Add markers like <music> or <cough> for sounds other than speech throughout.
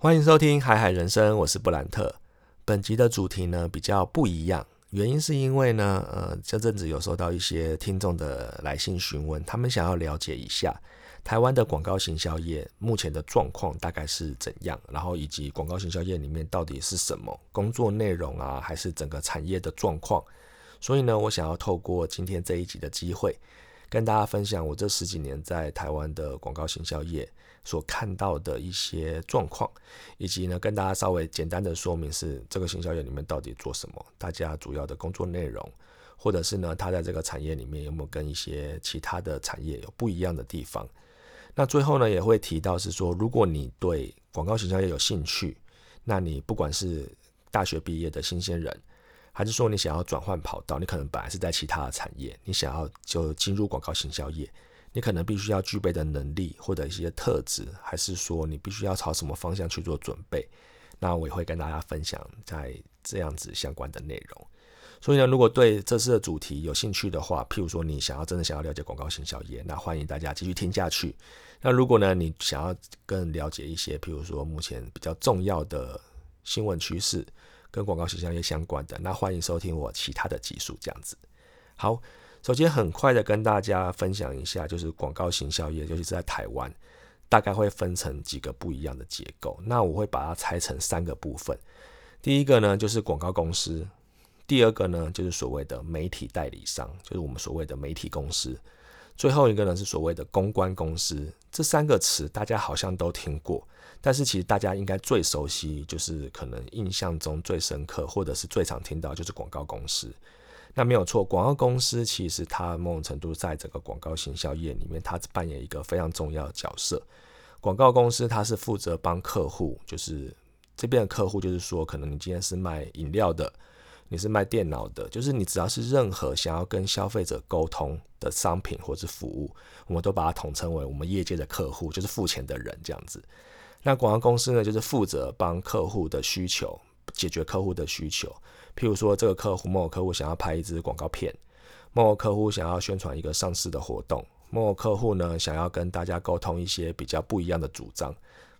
欢迎收听《海海人生》，我是布兰特。本集的主题呢比较不一样，原因是因为呢，呃，这阵子有收到一些听众的来信询问，他们想要了解一下台湾的广告行销业目前的状况大概是怎样，然后以及广告行销业里面到底是什么工作内容啊，还是整个产业的状况。所以呢，我想要透过今天这一集的机会，跟大家分享我这十几年在台湾的广告行销业。所看到的一些状况，以及呢，跟大家稍微简单的说明是这个行销业里面到底做什么，大家主要的工作内容，或者是呢，他在这个产业里面有没有跟一些其他的产业有不一样的地方。那最后呢，也会提到是说，如果你对广告行销业有兴趣，那你不管是大学毕业的新鲜人，还是说你想要转换跑道，你可能本来是在其他的产业，你想要就进入广告行销业。你可能必须要具备的能力或者一些特质，还是说你必须要朝什么方向去做准备？那我也会跟大家分享在这样子相关的内容。所以呢，如果对这次的主题有兴趣的话，譬如说你想要真的想要了解广告行销业，那欢迎大家继续听下去。那如果呢，你想要更了解一些，譬如说目前比较重要的新闻趋势跟广告行销业相关的，那欢迎收听我其他的集数。这样子，好。首先，很快的跟大家分享一下，就是广告行销业，尤其是在台湾，大概会分成几个不一样的结构。那我会把它拆成三个部分。第一个呢，就是广告公司；第二个呢，就是所谓的媒体代理商，就是我们所谓的媒体公司；最后一个呢，是所谓的公关公司。这三个词大家好像都听过，但是其实大家应该最熟悉，就是可能印象中最深刻，或者是最常听到，就是广告公司。那没有错，广告公司其实它某种程度在整个广告行销业里面，它扮演一个非常重要的角色。广告公司它是负责帮客户，就是这边的客户，就是说可能你今天是卖饮料的，你是卖电脑的，就是你只要是任何想要跟消费者沟通的商品或是服务，我们都把它统称为我们业界的客户，就是付钱的人这样子。那广告公司呢，就是负责帮客户的需求解决客户的需求。譬如说，这个客户某某客户想要拍一支广告片，某某客户想要宣传一个上市的活动，某某客户呢想要跟大家沟通一些比较不一样的主张。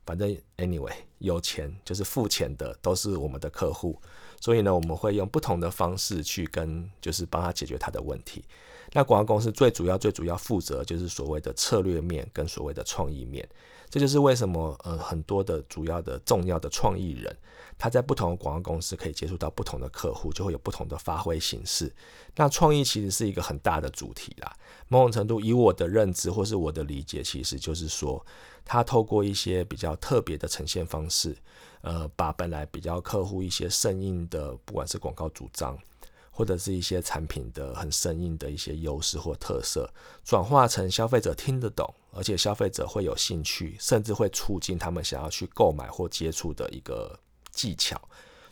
反正 anyway，有钱就是付钱的都是我们的客户，所以呢，我们会用不同的方式去跟，就是帮他解决他的问题。那广告公司最主要、最主要负责就是所谓的策略面跟所谓的创意面。这就是为什么呃很多的主要的重要的创意人。他在不同的广告公司可以接触到不同的客户，就会有不同的发挥形式。那创意其实是一个很大的主题啦。某种程度，以我的认知或是我的理解，其实就是说，他透过一些比较特别的呈现方式，呃，把本来比较客户一些生硬的，不管是广告主张，或者是一些产品的很生硬的一些优势或特色，转化成消费者听得懂，而且消费者会有兴趣，甚至会促进他们想要去购买或接触的一个。技巧，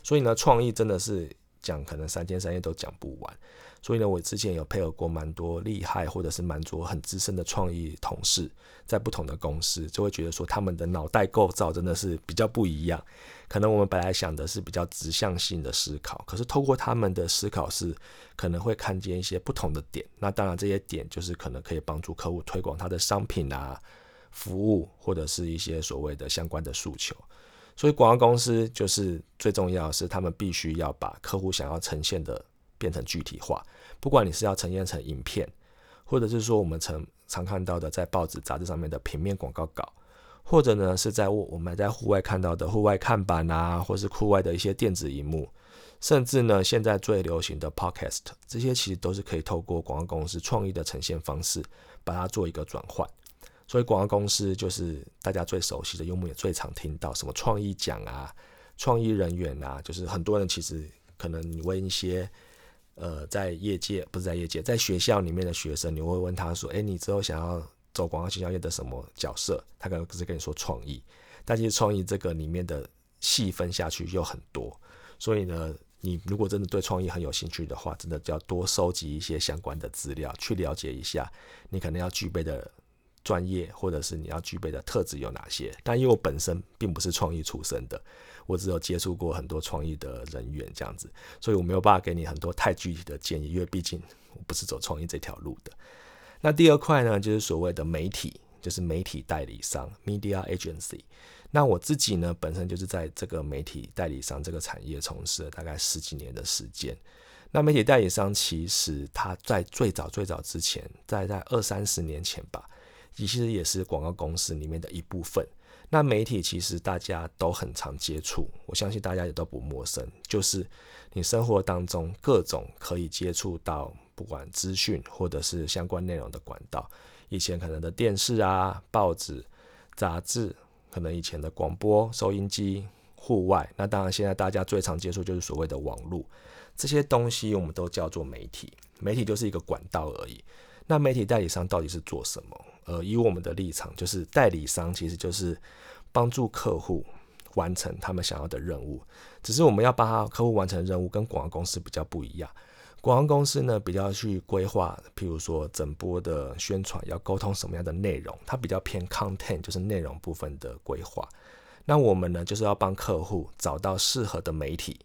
所以呢，创意真的是讲可能三天三夜都讲不完。所以呢，我之前有配合过蛮多厉害或者是蛮多很资深的创意同事，在不同的公司，就会觉得说他们的脑袋构造真的是比较不一样。可能我们本来想的是比较直向性的思考，可是透过他们的思考是可能会看见一些不同的点。那当然，这些点就是可能可以帮助客户推广他的商品啊、服务或者是一些所谓的相关的诉求。所以广告公司就是最重要的是，他们必须要把客户想要呈现的变成具体化。不管你是要呈现成影片，或者是说我们常常看到的在报纸、杂志上面的平面广告稿，或者呢是在我们在户外看到的户外看板啊，或是户外的一些电子荧幕，甚至呢现在最流行的 Podcast，这些其实都是可以透过广告公司创意的呈现方式，把它做一个转换。所以广告公司就是大家最熟悉的，用户也最常听到什么创意奖啊、创意人员啊，就是很多人其实可能你问一些呃在业界不是在业界，在学校里面的学生，你会问他说：“哎，你之后想要走广告营销业的什么角色？”他可能只是跟你说创意，但其实创意这个里面的细分下去又很多。所以呢，你如果真的对创意很有兴趣的话，真的就要多收集一些相关的资料，去了解一下你可能要具备的。专业或者是你要具备的特质有哪些？但因为我本身并不是创意出身的，我只有接触过很多创意的人员这样子，所以我没有办法给你很多太具体的建议，因为毕竟我不是走创意这条路的。那第二块呢，就是所谓的媒体，就是媒体代理商 （media agency）。那我自己呢，本身就是在这个媒体代理商这个产业从事了大概十几年的时间。那媒体代理商其实他在最早最早之前，在在二三十年前吧，其实也是广告公司里面的一部分。那媒体其实大家都很常接触，我相信大家也都不陌生，就是你生活当中各种可以接触到，不管资讯或者是相关内容的管道。以前可能的电视啊、报纸、杂志，可能以前的广播、收音机、户外，那当然现在大家最常接触就是所谓的网络，这些东西我们都叫做媒体。媒体就是一个管道而已。那媒体代理商到底是做什么？呃，以我们的立场，就是代理商其实就是帮助客户完成他们想要的任务。只是我们要帮他客户完成任务，跟广告公司比较不一样。广告公司呢，比较去规划，譬如说整波的宣传要沟通什么样的内容，它比较偏 content，就是内容部分的规划。那我们呢，就是要帮客户找到适合的媒体，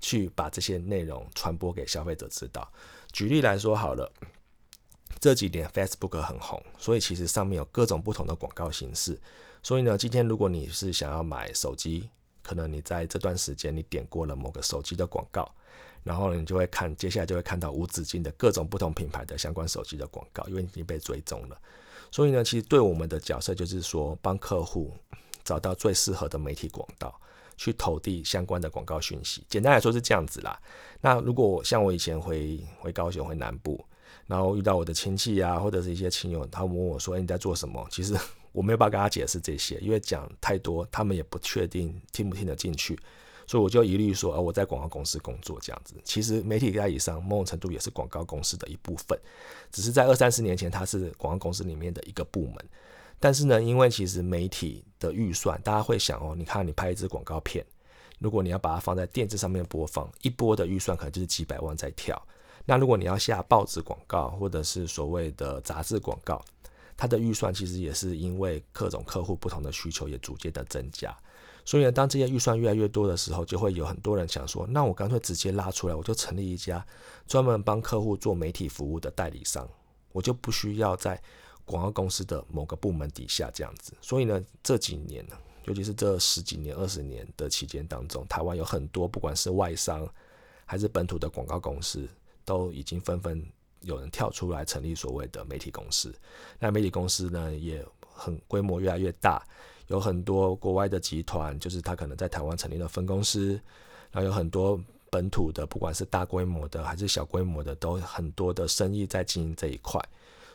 去把这些内容传播给消费者知道。举例来说好了。这几年 Facebook 很红，所以其实上面有各种不同的广告形式。所以呢，今天如果你是想要买手机，可能你在这段时间你点过了某个手机的广告，然后你就会看，接下来就会看到无止境的各种不同品牌的相关手机的广告，因为已经被追踪了。所以呢，其实对我们的角色就是说，帮客户找到最适合的媒体广告，去投递相关的广告讯息。简单来说是这样子啦。那如果像我以前回回高雄回南部。然后遇到我的亲戚啊，或者是一些亲友，他们问我说：“你在做什么？”其实 <laughs> 我没有办法跟他解释这些，因为讲太多，他们也不确定听不听得进去，所以我就一律说：“呃，我在广告公司工作这样子。”其实媒体代理商某种程度也是广告公司的一部分，只是在二三十年前，它是广告公司里面的一个部门。但是呢，因为其实媒体的预算，大家会想哦，你看你拍一支广告片，如果你要把它放在电视上面播放，一波的预算可能就是几百万在跳。那如果你要下报纸广告或者是所谓的杂志广告，它的预算其实也是因为各种客户不同的需求也逐渐的增加，所以呢，当这些预算越来越多的时候，就会有很多人想说，那我干脆直接拉出来，我就成立一家专门帮客户做媒体服务的代理商，我就不需要在广告公司的某个部门底下这样子。所以呢，这几年呢，尤其是这十几年、二十年的期间当中，台湾有很多不管是外商还是本土的广告公司。都已经纷纷有人跳出来成立所谓的媒体公司，那媒体公司呢也很规模越来越大，有很多国外的集团，就是他可能在台湾成立了分公司，然后有很多本土的，不管是大规模的还是小规模的，都很多的生意在经营这一块。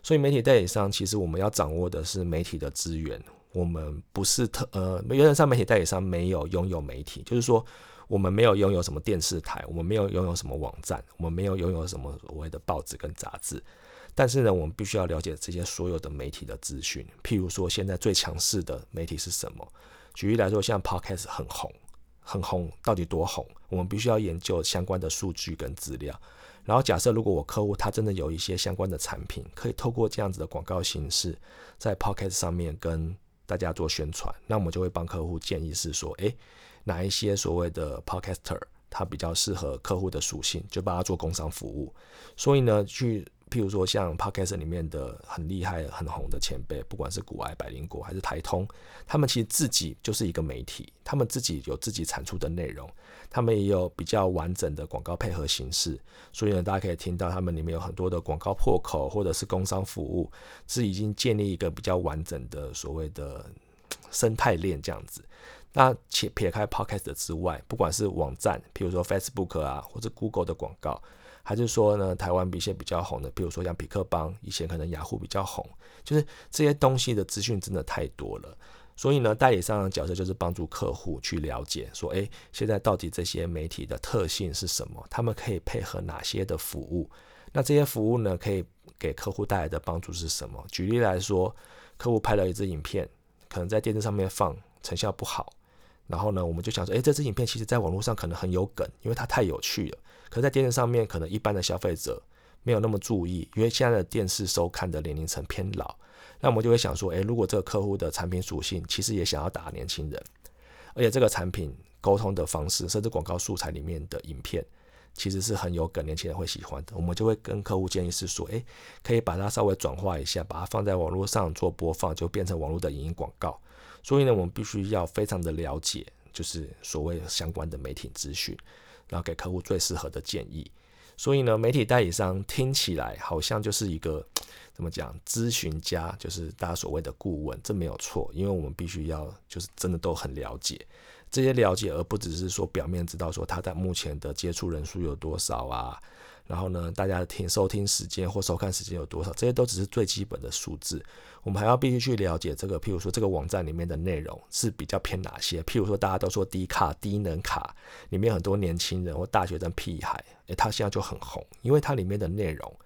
所以媒体代理商其实我们要掌握的是媒体的资源，我们不是特呃原则上媒体代理商没有拥有媒体，就是说。我们没有拥有什么电视台，我们没有拥有什么网站，我们没有拥有什么所谓的报纸跟杂志。但是呢，我们必须要了解这些所有的媒体的资讯。譬如说，现在最强势的媒体是什么？举例来说，像 Podcast 很红，很红，到底多红？我们必须要研究相关的数据跟资料。然后，假设如果我客户他真的有一些相关的产品，可以透过这样子的广告形式，在 Podcast 上面跟大家做宣传，那我们就会帮客户建议是说，诶。哪一些所谓的 podcaster，他比较适合客户的属性，就帮他做工商服务。所以呢，去譬如说像 podcast 里面的很厉害、很红的前辈，不管是古爱、百灵果还是台通，他们其实自己就是一个媒体，他们自己有自己产出的内容，他们也有比较完整的广告配合形式。所以呢，大家可以听到他们里面有很多的广告破口，或者是工商服务，是已经建立一个比较完整的所谓的生态链这样子。那且撇开 Podcast 之外，不管是网站，譬如说 Facebook 啊，或者 Google 的广告，还是说呢，台湾一些比较红的，比如说像匹克邦，以前可能雅虎比较红，就是这些东西的资讯真的太多了。所以呢，代理商的角色就是帮助客户去了解，说，诶，现在到底这些媒体的特性是什么？他们可以配合哪些的服务？那这些服务呢，可以给客户带来的帮助是什么？举例来说，客户拍了一支影片，可能在电视上面放，成效不好。然后呢，我们就想说，诶，这支影片其实在网络上可能很有梗，因为它太有趣了。可是在电视上面，可能一般的消费者没有那么注意，因为现在的电视收看的年龄层偏老。那我们就会想说，诶，如果这个客户的产品属性其实也想要打年轻人，而且这个产品沟通的方式，甚至广告素材里面的影片，其实是很有梗，年轻人会喜欢的。我们就会跟客户建议是说，诶，可以把它稍微转化一下，把它放在网络上做播放，就变成网络的影音广告。所以呢，我们必须要非常的了解，就是所谓相关的媒体资讯，然后给客户最适合的建议。所以呢，媒体代理商听起来好像就是一个怎么讲，咨询家，就是大家所谓的顾问，这没有错，因为我们必须要就是真的都很了解这些了解，而不只是说表面知道说他在目前的接触人数有多少啊。然后呢，大家听收听时间或收看时间有多少？这些都只是最基本的数字。我们还要必须去了解这个，譬如说这个网站里面的内容是比较偏哪些？譬如说大家都说低卡、低能卡，里面很多年轻人或大学生屁孩，诶，他现在就很红，因为它里面的内容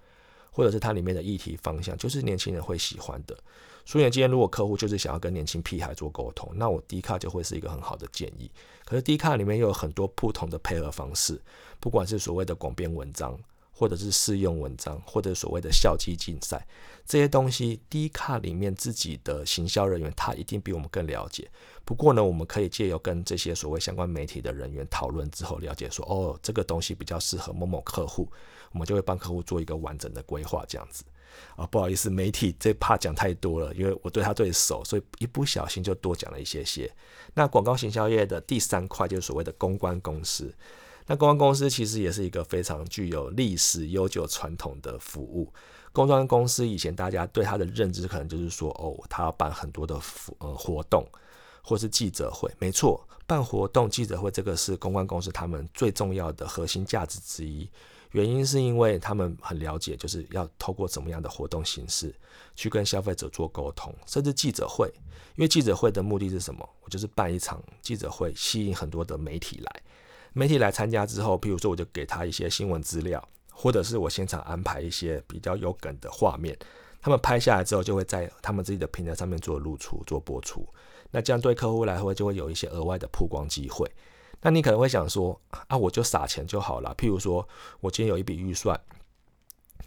或者是它里面的议题方向，就是年轻人会喜欢的。所以今天如果客户就是想要跟年轻屁孩做沟通，那我低卡就会是一个很好的建议。可是低卡里面又有很多不同的配合方式，不管是所谓的广编文章。或者是试用文章，或者所谓的校际竞赛这些东西，低卡里面自己的行销人员他一定比我们更了解。不过呢，我们可以借由跟这些所谓相关媒体的人员讨论之后，了解说，哦，这个东西比较适合某某客户，我们就会帮客户做一个完整的规划，这样子。啊，不好意思，媒体这怕讲太多了，因为我对他最熟，所以一不小心就多讲了一些些。那广告行销业的第三块就是所谓的公关公司。那公关公司其实也是一个非常具有历史悠久传统的服务。公关公司以前大家对它的认知可能就是说，哦，他要办很多的呃活动，或是记者会。没错，办活动、记者会这个是公关公司他们最重要的核心价值之一。原因是因为他们很了解，就是要透过怎么样的活动形式去跟消费者做沟通，甚至记者会。因为记者会的目的是什么？我就是办一场记者会，吸引很多的媒体来。媒体来参加之后，譬如说我就给他一些新闻资料，或者是我现场安排一些比较有梗的画面，他们拍下来之后就会在他们自己的平台上面做露出、做播出。那这样对客户来说就会有一些额外的曝光机会。那你可能会想说啊，我就撒钱就好了。譬如说我今天有一笔预算，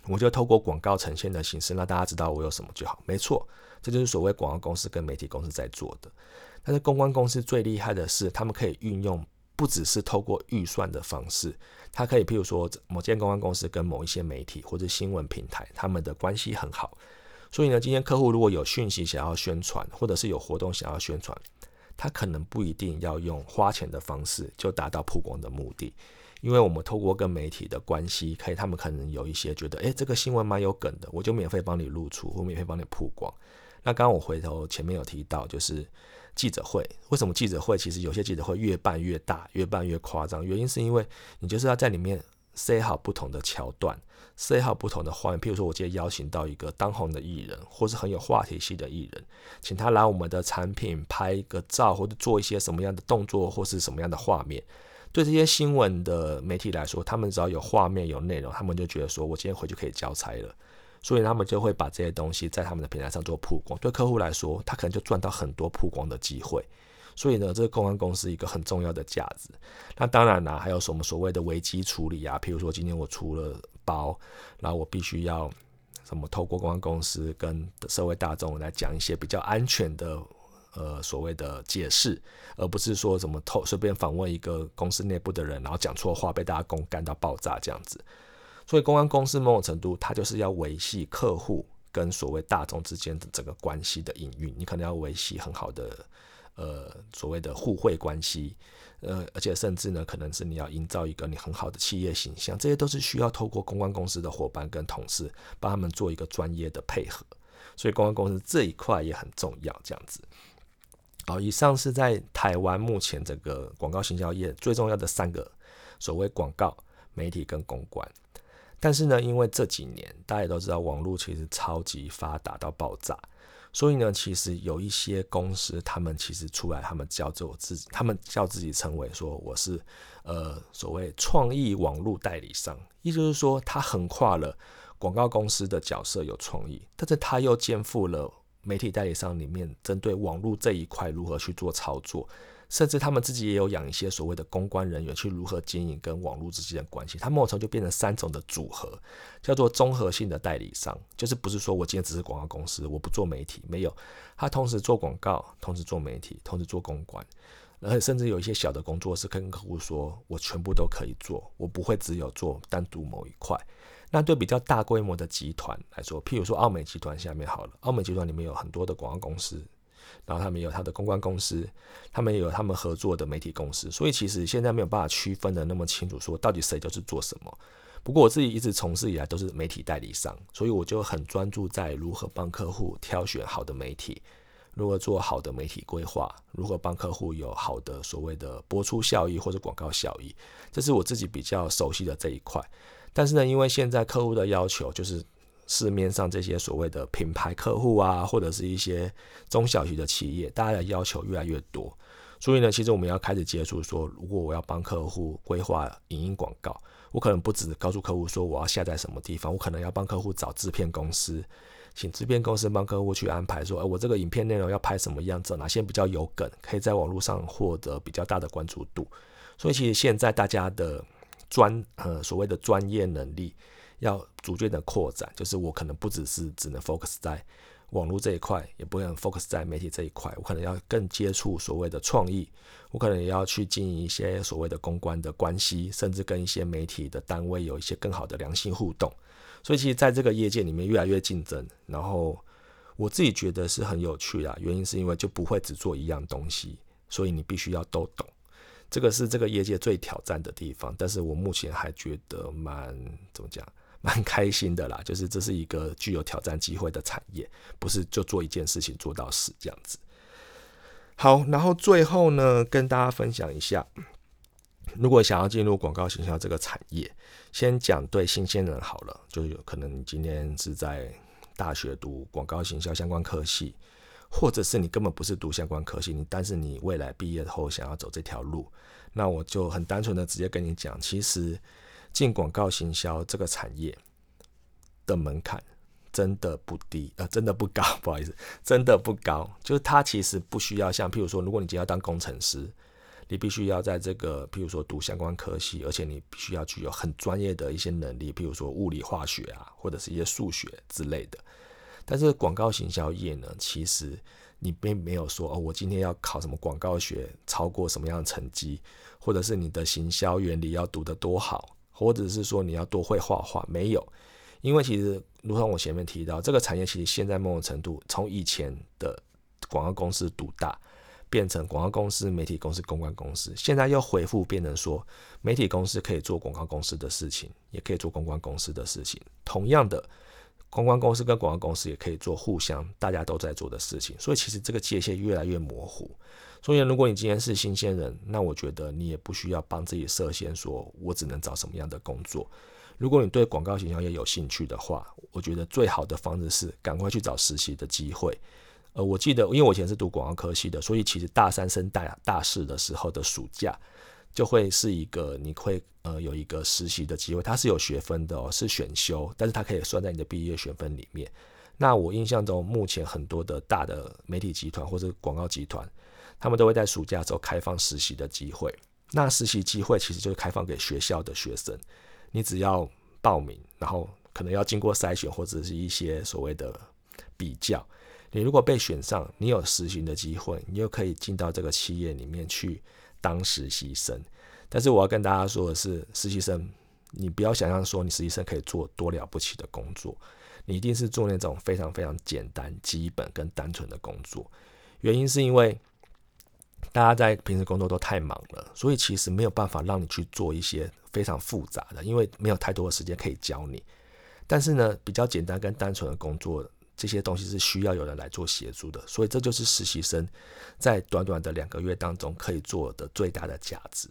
我就透过广告呈现的形式让大家知道我有什么就好。没错，这就是所谓广告公司跟媒体公司在做的。但是公关公司最厉害的是，他们可以运用。不只是透过预算的方式，它可以，譬如说某间公关公司跟某一些媒体或者新闻平台，他们的关系很好，所以呢，今天客户如果有讯息想要宣传，或者是有活动想要宣传，他可能不一定要用花钱的方式就达到曝光的目的，因为我们透过跟媒体的关系，可以他们可能有一些觉得，诶，这个新闻蛮有梗的，我就免费帮你露出，或免费帮你曝光。那刚刚我回头前面有提到，就是。记者会为什么记者会？其实有些记者会越办越大，越办越夸张。原因是因为你就是要在里面塞好不同的桥段，塞好不同的画面。譬如说，我今天邀请到一个当红的艺人，或是很有话题性的艺人，请他来我们的产品拍一个照，或者做一些什么样的动作，或是什么样的画面。对这些新闻的媒体来说，他们只要有画面、有内容，他们就觉得说我今天回去可以交差了。所以他们就会把这些东西在他们的平台上做曝光，对客户来说，他可能就赚到很多曝光的机会。所以呢，这个公关公司一个很重要的价值。那当然啦，还有什么所谓的危机处理啊？譬如说今天我出了包，然后我必须要什么透过公关公司跟社会大众来讲一些比较安全的呃所谓的解释，而不是说什么透随便访问一个公司内部的人，然后讲错话被大家公干到爆炸这样子。所以，公关公司某种程度，它就是要维系客户跟所谓大众之间的整个关系的营运。你可能要维系很好的呃所谓的互惠关系，呃，而且甚至呢，可能是你要营造一个你很好的企业形象，这些都是需要透过公关公司的伙伴跟同事帮他们做一个专业的配合。所以，公关公司这一块也很重要。这样子，好，以上是在台湾目前这个广告行销业最重要的三个所谓广告媒体跟公关。但是呢，因为这几年大家也都知道，网络其实超级发达到爆炸，所以呢，其实有一些公司，他们其实出来，他们叫做自己，他们叫自己称为说我是呃所谓创意网络代理商，意思就是说他横跨了广告公司的角色有创意，但是他又肩负了媒体代理商里面针对网络这一块如何去做操作。甚至他们自己也有养一些所谓的公关人员，去如何经营跟网络之间的关系。他某种就变成三种的组合，叫做综合性的代理商，就是不是说我今天只是广告公司，我不做媒体，没有，他同时做广告，同时做媒体，同时做公关，而且甚至有一些小的工作是跟客户说，我全部都可以做，我不会只有做单独某一块。那对比较大规模的集团来说，譬如说奥美集团下面好了，奥美集团里面有很多的广告公司。然后他们有他的公关公司，他们也有他们合作的媒体公司，所以其实现在没有办法区分的那么清楚，说到底谁就是做什么。不过我自己一直从事以来都是媒体代理商，所以我就很专注在如何帮客户挑选好的媒体，如何做好的媒体规划，如何帮客户有好的所谓的播出效益或者广告效益，这是我自己比较熟悉的这一块。但是呢，因为现在客户的要求就是市面上这些所谓的品牌客户啊，或者是一些中小型的企业，大家的要求越来越多，所以呢，其实我们要开始接触说，如果我要帮客户规划影音广告。我可能不止告诉客户说我要下载什么地方，我可能要帮客户找制片公司，请制片公司帮客户去安排说，哎，我这个影片内容要拍什么样子，哪些比较有梗，可以在网络上获得比较大的关注度。所以其实现在大家的专呃所谓的专业能力要逐渐的扩展，就是我可能不只是只能 focus 在。网络这一块也不会 focus 在媒体这一块，我可能要更接触所谓的创意，我可能也要去经营一些所谓的公关的关系，甚至跟一些媒体的单位有一些更好的良性互动。所以其实在这个业界里面越来越竞争，然后我自己觉得是很有趣的，原因是因为就不会只做一样东西，所以你必须要都懂。这个是这个业界最挑战的地方，但是我目前还觉得蛮怎么讲？蛮开心的啦，<laughs> 就是这是一个具有挑战机会的产业，不是就做一件事情做到死这样子。好，然后最后呢，跟大家分享一下，如果想要进入广告行销这个产业，先讲对新鲜人好了，就有可能你今天是在大学读广告行销相关科系，或者是你根本不是读相关科系，你但是你未来毕业后想要走这条路，那我就很单纯的直接跟你讲，其实。进广告行销这个产业的门槛真的不低，呃，真的不高，<laughs> 不好意思，真的不高。就是它其实不需要像，譬如说，如果你今天要当工程师，你必须要在这个，譬如说读相关科系，而且你必须要具有很专业的一些能力，譬如说物理、化学啊，或者是一些数学之类的。但是广告行销业呢，其实你并没有说，哦，我今天要考什么广告学，超过什么样的成绩，或者是你的行销原理要读得多好。或者是说你要多会画画，没有，因为其实如同我前面提到，这个产业其实现在某种程度从以前的广告公司独大，变成广告公司、媒体公司、公关公司，现在又回复变成说，媒体公司可以做广告公司的事情，也可以做公关公司的事情。同样的，公关公司跟广告公司也可以做互相大家都在做的事情。所以其实这个界限越来越模糊。所以，如果你今天是新鲜人，那我觉得你也不需要帮自己设限，说我只能找什么样的工作。如果你对广告形象也有兴趣的话，我觉得最好的方式是赶快去找实习的机会。呃，我记得，因为我以前是读广告科系的，所以其实大三升大大四的时候的暑假，就会是一个你会呃有一个实习的机会，它是有学分的哦，是选修，但是它可以算在你的毕业学分里面。那我印象中，目前很多的大的媒体集团或者广告集团。他们都会在暑假时候开放实习的机会。那实习机会其实就是开放给学校的学生，你只要报名，然后可能要经过筛选或者是一些所谓的比较。你如果被选上，你有实习的机会，你就可以进到这个企业里面去当实习生。但是我要跟大家说的是，实习生你不要想象说你实习生可以做多了不起的工作，你一定是做那种非常非常简单、基本跟单纯的工作。原因是因为。大家在平时工作都太忙了，所以其实没有办法让你去做一些非常复杂的，因为没有太多的时间可以教你。但是呢，比较简单跟单纯的工作，这些东西是需要有人来做协助的。所以这就是实习生在短短的两个月当中可以做的最大的价值。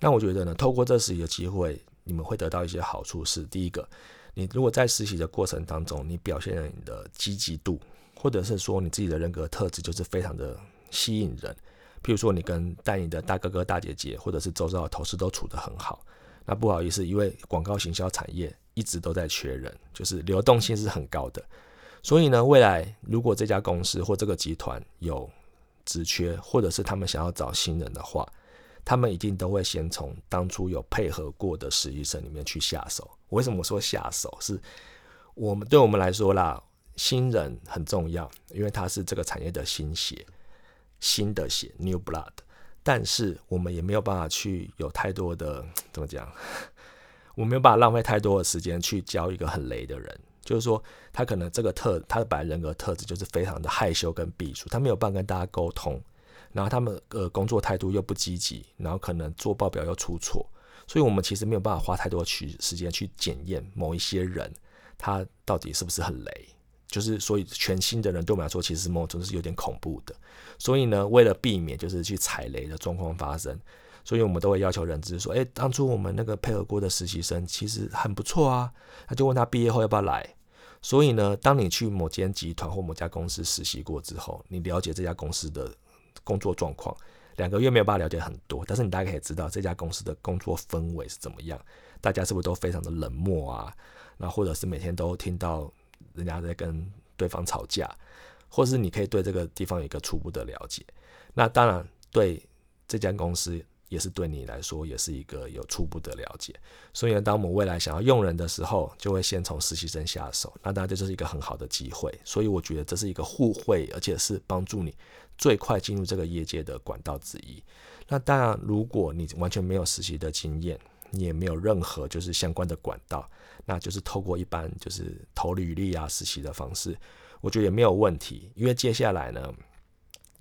那我觉得呢，透过这实习的机会，你们会得到一些好处。是第一个，你如果在实习的过程当中，你表现了你的积极度，或者是说你自己的人格特质，就是非常的吸引人。譬如说，你跟带你的大哥哥、大姐姐，或者是周遭的同事都处得很好，那不好意思，因为广告行销产业一直都在缺人，就是流动性是很高的。所以呢，未来如果这家公司或这个集团有职缺，或者是他们想要找新人的话，他们一定都会先从当初有配合过的实习生里面去下手。为什么说下手？是我们对我们来说啦，新人很重要，因为他是这个产业的新血。新的血 （new blood），但是我们也没有办法去有太多的怎么讲，<laughs> 我没有办法浪费太多的时间去教一个很雷的人。就是说他可能这个特他的本来人格特质就是非常的害羞跟避暑，他没有办法跟大家沟通，然后他们呃工作态度又不积极，然后可能做报表又出错，所以我们其实没有办法花太多去时间去检验某一些人他到底是不是很雷。就是所以全新的人对我们来说，其实某种程度是有点恐怖的。所以呢，为了避免就是去踩雷的状况发生，所以我们都会要求人资说：，诶，当初我们那个配合过的实习生其实很不错啊。他就问他毕业后要不要来。所以呢，当你去某间集团或某家公司实习过之后，你了解这家公司的工作状况，两个月没有办法了解很多，但是你大概可以知道这家公司的工作氛围是怎么样，大家是不是都非常的冷漠啊？那或者是每天都听到。人家在跟对方吵架，或是你可以对这个地方有一个初步的了解。那当然，对这家公司也是对你来说也是一个有初步的了解。所以呢，当我们未来想要用人的时候，就会先从实习生下手。那当然这就是一个很好的机会。所以我觉得这是一个互惠，而且是帮助你最快进入这个业界的管道之一。那当然，如果你完全没有实习的经验，你也没有任何就是相关的管道。那就是透过一般就是投履历啊、实习的方式，我觉得也没有问题。因为接下来呢，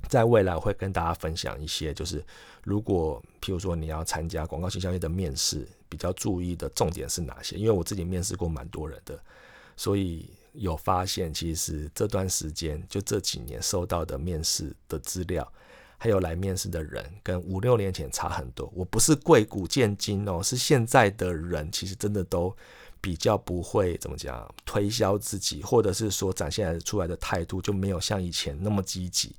在未来会跟大家分享一些，就是如果譬如说你要参加广告形象业的面试，比较注意的重点是哪些？因为我自己面试过蛮多人的，所以有发现，其实这段时间就这几年收到的面试的资料，还有来面试的人，跟五六年前差很多。我不是贵古见今哦，是现在的人其实真的都。比较不会怎么讲推销自己，或者是说展现出来的态度就没有像以前那么积极，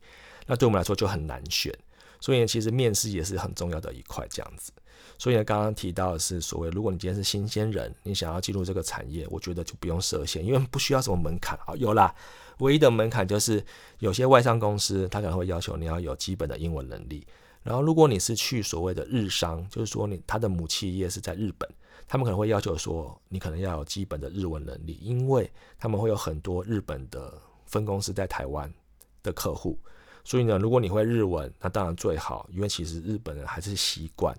那对我们来说就很难选。所以，其实面试也是很重要的一块，这样子。所以呢，刚刚提到的是所谓，如果你今天是新鲜人，你想要进入这个产业，我觉得就不用设限，因为不需要什么门槛啊。有啦，唯一的门槛就是有些外商公司，他可能会要求你要有基本的英文能力。然后，如果你是去所谓的日商，就是说你他的母企业是在日本。他们可能会要求说，你可能要有基本的日文能力，因为他们会有很多日本的分公司在台湾的客户，所以呢，如果你会日文，那当然最好，因为其实日本人还是习惯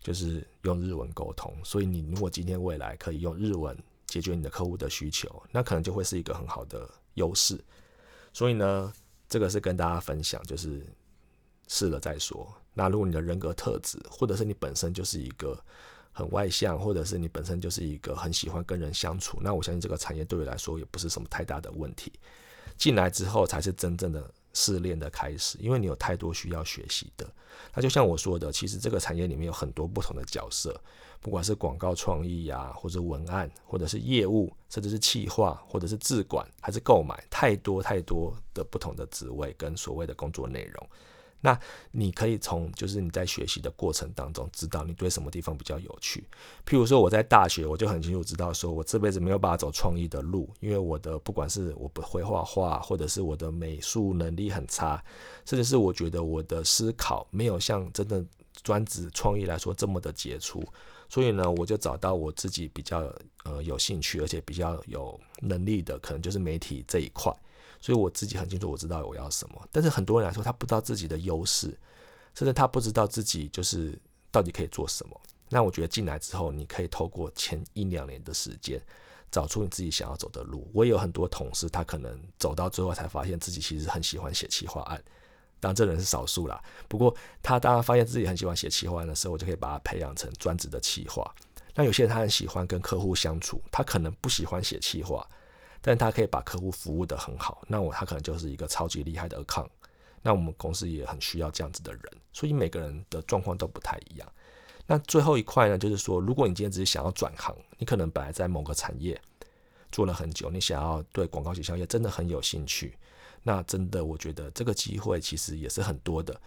就是用日文沟通，所以你如果今天未来可以用日文解决你的客户的需求，那可能就会是一个很好的优势。所以呢，这个是跟大家分享，就是试了再说。那如果你的人格特质，或者是你本身就是一个。很外向，或者是你本身就是一个很喜欢跟人相处，那我相信这个产业对你来说也不是什么太大的问题。进来之后才是真正的试炼的开始，因为你有太多需要学习的。那就像我说的，其实这个产业里面有很多不同的角色，不管是广告创意呀，或者文案，或者是业务，甚至是企划，或者是自管，还是购买，太多太多的不同的职位跟所谓的工作内容。那你可以从就是你在学习的过程当中，知道你对什么地方比较有趣。譬如说我在大学，我就很清楚知道，说我这辈子没有办法走创意的路，因为我的不管是我不会画画，或者是我的美术能力很差，甚至是我觉得我的思考没有像真的专职创意来说这么的杰出。所以呢，我就找到我自己比较呃有兴趣，而且比较有能力的，可能就是媒体这一块。所以我自己很清楚，我知道我要什么。但是很多人来说，他不知道自己的优势，甚至他不知道自己就是到底可以做什么。那我觉得进来之后，你可以透过前一两年的时间，找出你自己想要走的路。我也有很多同事，他可能走到最后才发现自己其实很喜欢写企划案，当然这人是少数啦。不过他当他发现自己很喜欢写企划案的时候，我就可以把他培养成专职的企划。那有些人他很喜欢跟客户相处，他可能不喜欢写企划。但他可以把客户服务的很好，那我他可能就是一个超级厉害的 account。那我们公司也很需要这样子的人，所以每个人的状况都不太一样。那最后一块呢，就是说，如果你今天只是想要转行，你可能本来在某个产业做了很久，你想要对广告营销业真的很有兴趣，那真的我觉得这个机会其实也是很多的。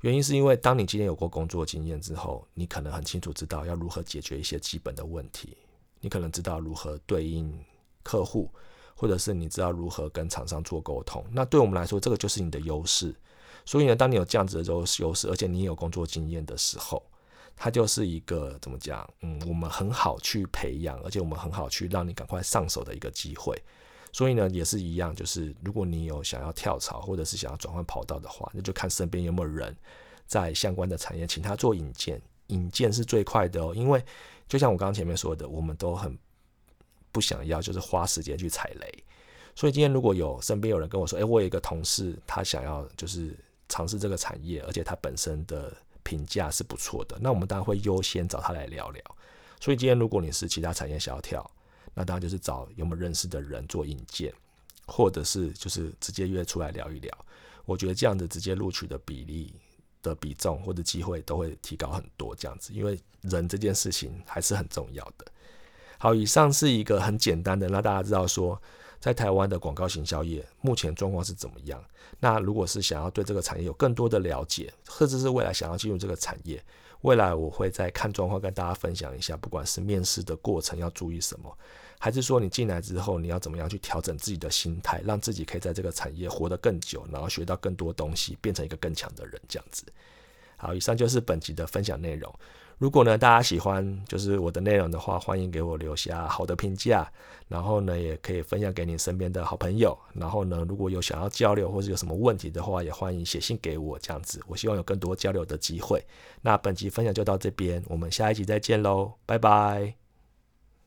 原因是因为当你今天有过工作经验之后，你可能很清楚知道要如何解决一些基本的问题，你可能知道如何对应客户。或者是你知道如何跟厂商做沟通，那对我们来说，这个就是你的优势。所以呢，当你有这样子的优优势，而且你有工作经验的时候，它就是一个怎么讲？嗯，我们很好去培养，而且我们很好去让你赶快上手的一个机会。所以呢，也是一样，就是如果你有想要跳槽，或者是想要转换跑道的话，那就看身边有没有人在相关的产业，请他做引荐。引荐是最快的哦，因为就像我刚刚前面说的，我们都很。不想要就是花时间去踩雷。所以今天如果有身边有人跟我说，诶，我有一个同事，他想要就是尝试这个产业，而且他本身的评价是不错的，那我们当然会优先找他来聊聊。所以今天如果你是其他产业想要跳，那当然就是找有没有认识的人做引荐，或者是就是直接约出来聊一聊。我觉得这样子直接录取的比例的比重或者机会都会提高很多。这样子，因为人这件事情还是很重要的。好，以上是一个很简单的让大家知道说。在台湾的广告行销业目前状况是怎么样？那如果是想要对这个产业有更多的了解，甚至是未来想要进入这个产业，未来我会在看状况跟大家分享一下，不管是面试的过程要注意什么，还是说你进来之后你要怎么样去调整自己的心态，让自己可以在这个产业活得更久，然后学到更多东西，变成一个更强的人，这样子。好，以上就是本集的分享内容。如果呢，大家喜欢就是我的内容的话，欢迎给我留下好的评价，然后呢，也可以分享给你身边的好朋友。然后呢，如果有想要交流或者有什么问题的话，也欢迎写信给我，这样子，我希望有更多交流的机会。那本集分享就到这边，我们下一集再见喽，拜拜。